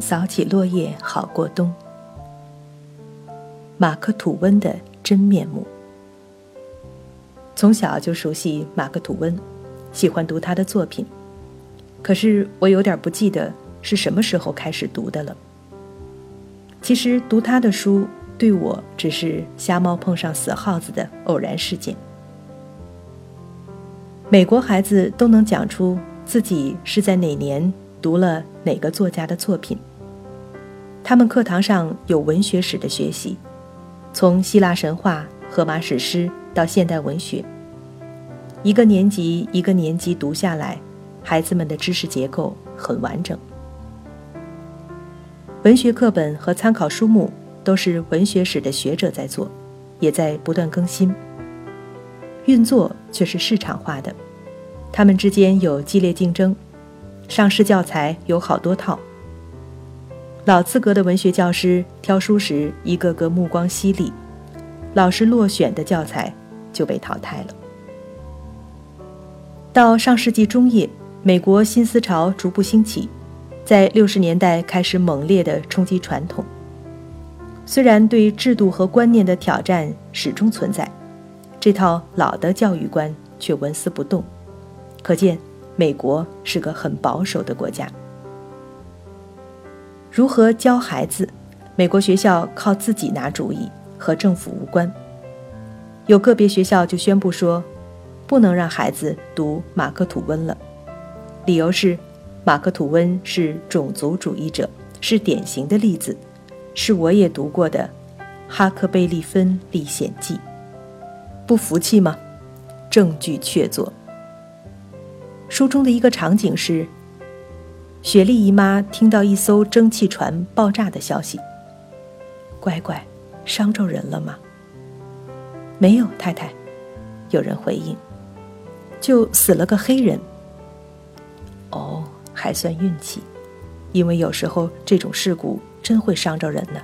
扫起落叶好过冬。马克·吐温的真面目。从小就熟悉马克·吐温，喜欢读他的作品。可是我有点不记得是什么时候开始读的了。其实读他的书对我只是瞎猫碰上死耗子的偶然事件。美国孩子都能讲出自己是在哪年读了哪个作家的作品。他们课堂上有文学史的学习，从希腊神话、荷马史诗到现代文学，一个年级一个年级读下来，孩子们的知识结构很完整。文学课本和参考书目都是文学史的学者在做，也在不断更新。运作却是市场化的，他们之间有激烈竞争，上市教材有好多套。老资格的文学教师挑书时，一个个目光犀利，老师落选的教材就被淘汰了。到上世纪中叶，美国新思潮逐步兴起，在六十年代开始猛烈地冲击传统。虽然对制度和观念的挑战始终存在。这套老的教育观却纹丝不动，可见美国是个很保守的国家。如何教孩子？美国学校靠自己拿主意，和政府无关。有个别学校就宣布说，不能让孩子读马克·吐温了，理由是马克·吐温是种族主义者，是典型的例子，是我也读过的《哈克贝利芬历险记》。不服气吗？证据确凿。书中的一个场景是：雪莉姨妈听到一艘蒸汽船爆炸的消息。乖乖，伤着人了吗？没有，太太。有人回应：就死了个黑人。哦，还算运气，因为有时候这种事故真会伤着人呢。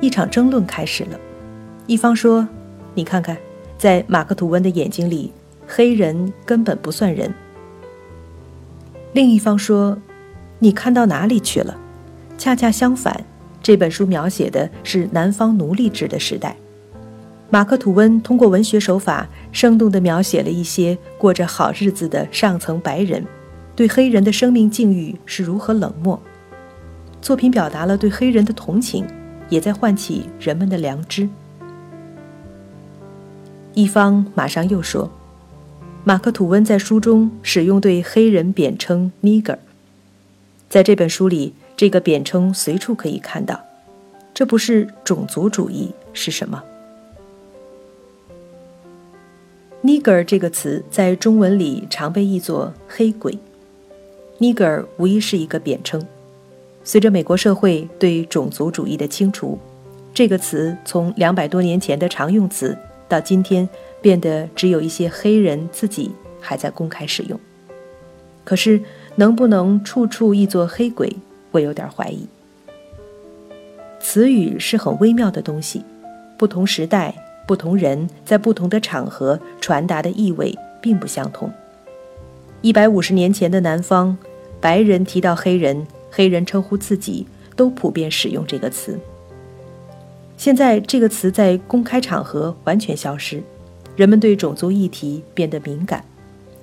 一场争论开始了。一方说：“你看看，在马克·吐温的眼睛里，黑人根本不算人。”另一方说：“你看到哪里去了？恰恰相反，这本书描写的是南方奴隶制的时代。马克·吐温通过文学手法，生动地描写了一些过着好日子的上层白人，对黑人的生命境遇是如何冷漠。作品表达了对黑人的同情，也在唤起人们的良知。”一方马上又说：“马克·吐温在书中使用对黑人贬称 ‘nigger’，在这本书里，这个贬称随处可以看到。这不是种族主义是什么？‘nigger’ 这个词在中文里常被译作‘黑鬼’。‘nigger’ 无疑是一个贬称。随着美国社会对种族主义的清除，这个词从两百多年前的常用词。”到今天，变得只有一些黑人自己还在公开使用。可是，能不能处处译作“黑鬼”，我有点怀疑。词语是很微妙的东西，不同时代、不同人在不同的场合传达的意味并不相同。一百五十年前的南方，白人提到黑人，黑人称呼自己，都普遍使用这个词。现在这个词在公开场合完全消失，人们对种族议题变得敏感，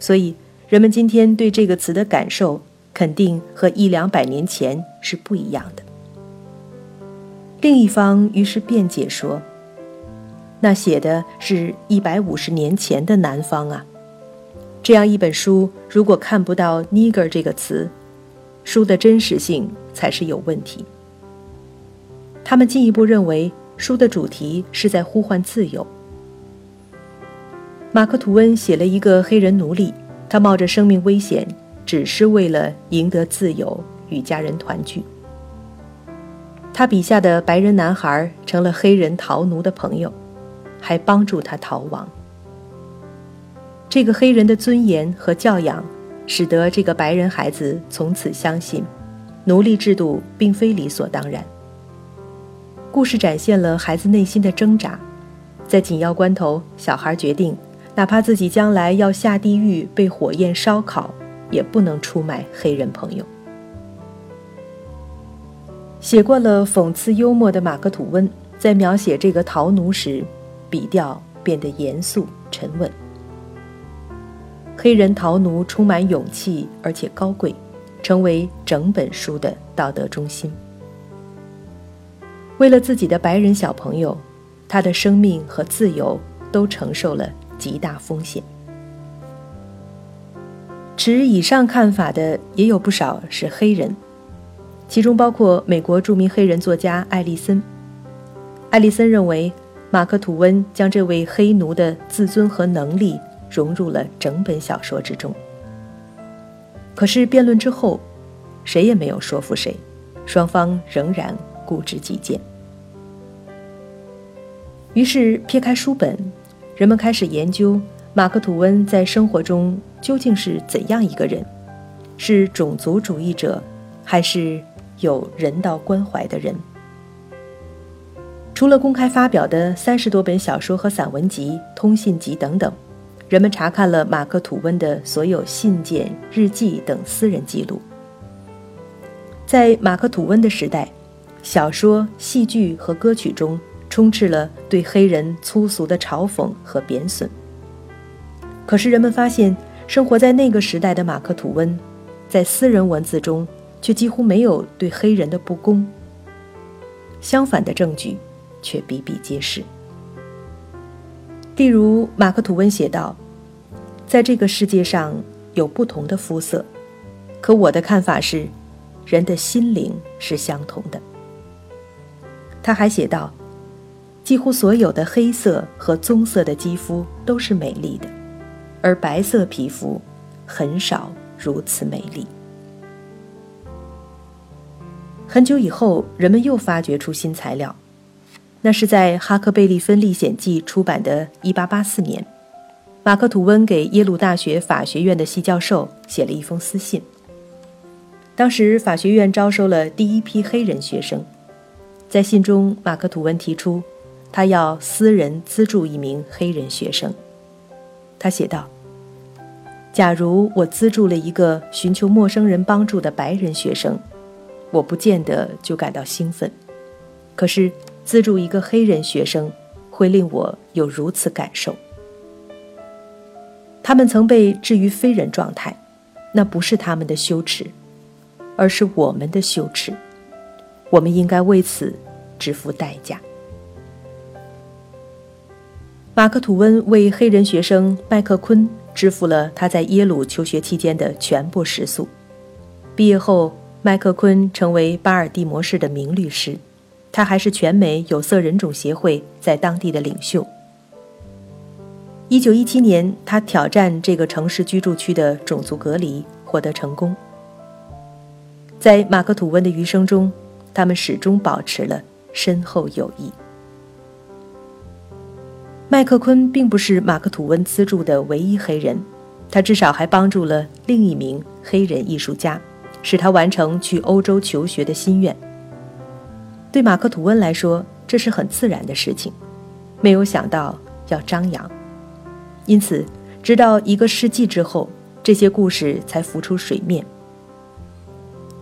所以人们今天对这个词的感受肯定和一两百年前是不一样的。另一方于是辩解说：“那写的是一百五十年前的南方啊，这样一本书如果看不到 ‘nigger’ 这个词，书的真实性才是有问题。”他们进一步认为。书的主题是在呼唤自由。马克·吐温写了一个黑人奴隶，他冒着生命危险，只是为了赢得自由与家人团聚。他笔下的白人男孩成了黑人逃奴的朋友，还帮助他逃亡。这个黑人的尊严和教养，使得这个白人孩子从此相信，奴隶制度并非理所当然。故事展现了孩子内心的挣扎，在紧要关头，小孩决定，哪怕自己将来要下地狱被火焰烧烤，也不能出卖黑人朋友。写过了讽刺幽默的马克·吐温，在描写这个逃奴时，笔调变得严肃沉稳。黑人逃奴充满勇气，而且高贵，成为整本书的道德中心。为了自己的白人小朋友，他的生命和自由都承受了极大风险。持以上看法的也有不少是黑人，其中包括美国著名黑人作家艾利森。艾利森认为，马克·吐温将这位黑奴的自尊和能力融入了整本小说之中。可是辩论之后，谁也没有说服谁，双方仍然固执己见。于是撇开书本，人们开始研究马克·吐温在生活中。究竟是怎样一个人？是种族主义者，还是有人道关怀的人？除了公开发表的三十多本小说和散文集、通信集等等，人们查看了马克·吐温的所有信件、日记等私人记录。在马克·吐温的时代，小说、戏剧和歌曲中充斥了对黑人粗俗的嘲讽和贬损。可是人们发现。生活在那个时代的马克·吐温，在私人文字中却几乎没有对黑人的不公。相反的证据却比比皆是。例如，马克·吐温写道：“在这个世界上有不同的肤色，可我的看法是，人的心灵是相同的。”他还写道：“几乎所有的黑色和棕色的肌肤都是美丽的。”而白色皮肤很少如此美丽。很久以后，人们又发掘出新材料，那是在《哈克贝利芬历险记》出版的1884年，马克·吐温给耶鲁大学法学院的系教授写了一封私信。当时法学院招收了第一批黑人学生，在信中，马克·吐温提出，他要私人资助一名黑人学生。他写道：“假如我资助了一个寻求陌生人帮助的白人学生，我不见得就感到兴奋；可是资助一个黑人学生，会令我有如此感受。他们曾被置于非人状态，那不是他们的羞耻，而是我们的羞耻。我们应该为此支付代价。”马克·吐温为黑人学生麦克昆支付了他在耶鲁求学期间的全部食宿。毕业后，麦克昆成为巴尔的摩市的名律师，他还是全美有色人种协会在当地的领袖。1917年，他挑战这个城市居住区的种族隔离，获得成功。在马克·吐温的余生中，他们始终保持了深厚友谊。麦克昆并不是马克·吐温资助的唯一黑人，他至少还帮助了另一名黑人艺术家，使他完成去欧洲求学的心愿。对马克·吐温来说，这是很自然的事情，没有想到要张扬，因此，直到一个世纪之后，这些故事才浮出水面。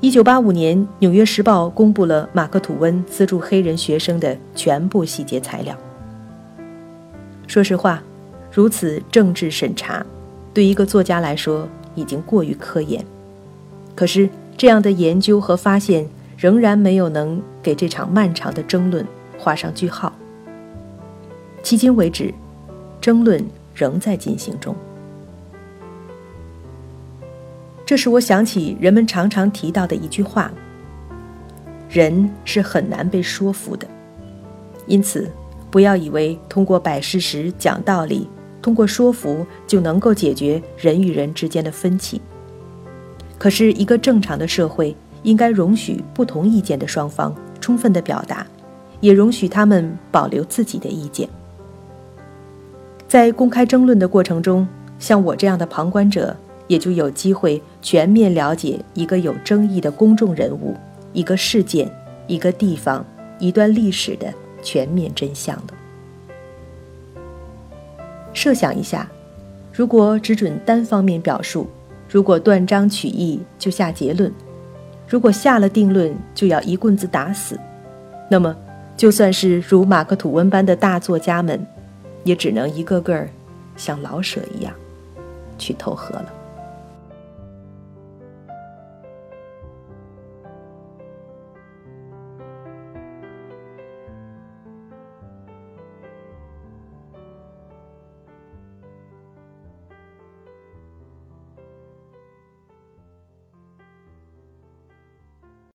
一九八五年，《纽约时报》公布了马克·吐温资助黑人学生的全部细节材料。说实话，如此政治审查，对一个作家来说已经过于科研。可是，这样的研究和发现仍然没有能给这场漫长的争论画上句号。迄今为止，争论仍在进行中。这使我想起人们常常提到的一句话：“人是很难被说服的。”因此。不要以为通过摆事实、讲道理，通过说服就能够解决人与人之间的分歧。可是，一个正常的社会应该容许不同意见的双方充分的表达，也容许他们保留自己的意见。在公开争论的过程中，像我这样的旁观者，也就有机会全面了解一个有争议的公众人物、一个事件、一个地方、一段历史的。全面真相的。设想一下，如果只准单方面表述，如果断章取义就下结论，如果下了定论就要一棍子打死，那么就算是如马克·吐温般的大作家们，也只能一个个像老舍一样去投河了。